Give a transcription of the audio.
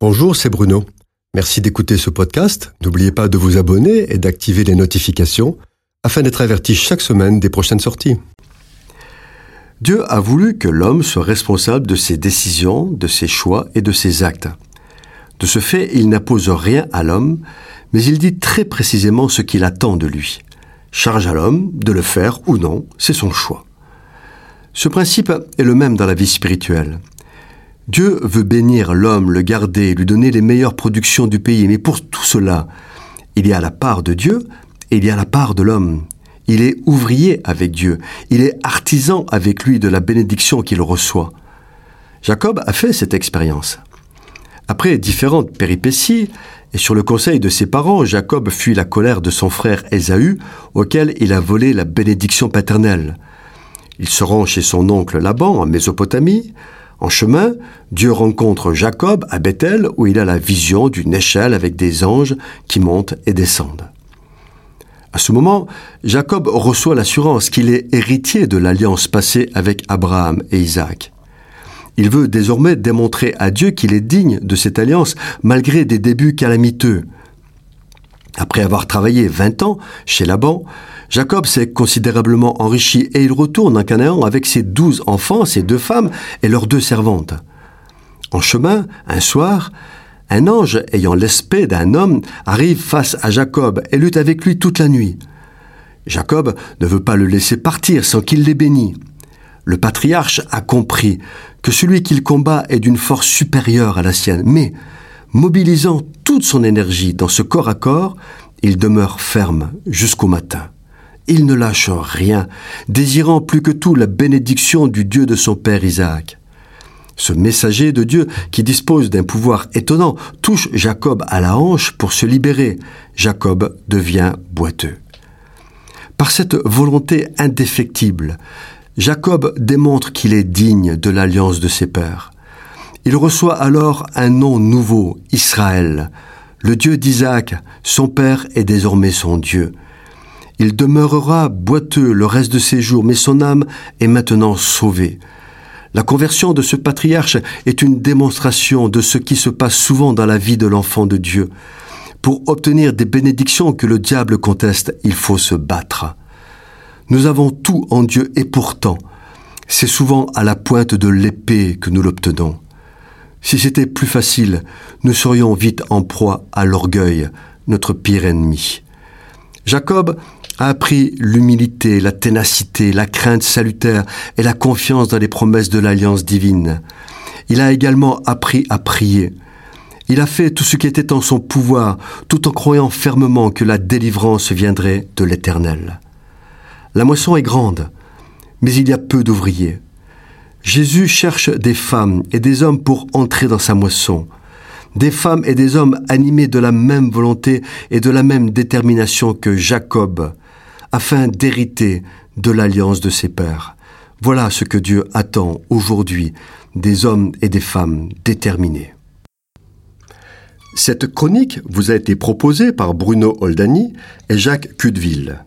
Bonjour, c'est Bruno. Merci d'écouter ce podcast. N'oubliez pas de vous abonner et d'activer les notifications afin d'être averti chaque semaine des prochaines sorties. Dieu a voulu que l'homme soit responsable de ses décisions, de ses choix et de ses actes. De ce fait, il n'impose rien à l'homme, mais il dit très précisément ce qu'il attend de lui. Charge à l'homme de le faire ou non, c'est son choix. Ce principe est le même dans la vie spirituelle. Dieu veut bénir l'homme, le garder, lui donner les meilleures productions du pays. Mais pour tout cela, il y a la part de Dieu et il y a la part de l'homme. Il est ouvrier avec Dieu. Il est artisan avec lui de la bénédiction qu'il reçoit. Jacob a fait cette expérience. Après différentes péripéties, et sur le conseil de ses parents, Jacob fuit la colère de son frère Ésaü, auquel il a volé la bénédiction paternelle. Il se rend chez son oncle Laban en Mésopotamie. En chemin, Dieu rencontre Jacob à Bethel où il a la vision d'une échelle avec des anges qui montent et descendent. À ce moment, Jacob reçoit l'assurance qu'il est héritier de l'alliance passée avec Abraham et Isaac. Il veut désormais démontrer à Dieu qu'il est digne de cette alliance malgré des débuts calamiteux. Après avoir travaillé 20 ans chez Laban, Jacob s'est considérablement enrichi et il retourne en Canaan avec ses douze enfants, ses deux femmes et leurs deux servantes. En chemin, un soir, un ange ayant l'aspect d'un homme arrive face à Jacob et lutte avec lui toute la nuit. Jacob ne veut pas le laisser partir sans qu'il les bénisse. Le patriarche a compris que celui qu'il combat est d'une force supérieure à la sienne, mais, mobilisant toute son énergie dans ce corps à corps, il demeure ferme jusqu'au matin. Il ne lâche rien, désirant plus que tout la bénédiction du Dieu de son père Isaac. Ce messager de Dieu, qui dispose d'un pouvoir étonnant, touche Jacob à la hanche pour se libérer. Jacob devient boiteux. Par cette volonté indéfectible, Jacob démontre qu'il est digne de l'alliance de ses pères. Il reçoit alors un nom nouveau, Israël. Le Dieu d'Isaac, son père, est désormais son Dieu. Il demeurera boiteux le reste de ses jours, mais son âme est maintenant sauvée. La conversion de ce patriarche est une démonstration de ce qui se passe souvent dans la vie de l'enfant de Dieu. Pour obtenir des bénédictions que le diable conteste, il faut se battre. Nous avons tout en Dieu et pourtant, c'est souvent à la pointe de l'épée que nous l'obtenons. Si c'était plus facile, nous serions vite en proie à l'orgueil, notre pire ennemi. Jacob a appris l'humilité, la ténacité, la crainte salutaire et la confiance dans les promesses de l'alliance divine. Il a également appris à prier. Il a fait tout ce qui était en son pouvoir, tout en croyant fermement que la délivrance viendrait de l'Éternel. La moisson est grande, mais il y a peu d'ouvriers. Jésus cherche des femmes et des hommes pour entrer dans sa moisson des femmes et des hommes animés de la même volonté et de la même détermination que Jacob, afin d'hériter de l'alliance de ses pères. Voilà ce que Dieu attend aujourd'hui des hommes et des femmes déterminés. Cette chronique vous a été proposée par Bruno Oldani et Jacques Cudeville.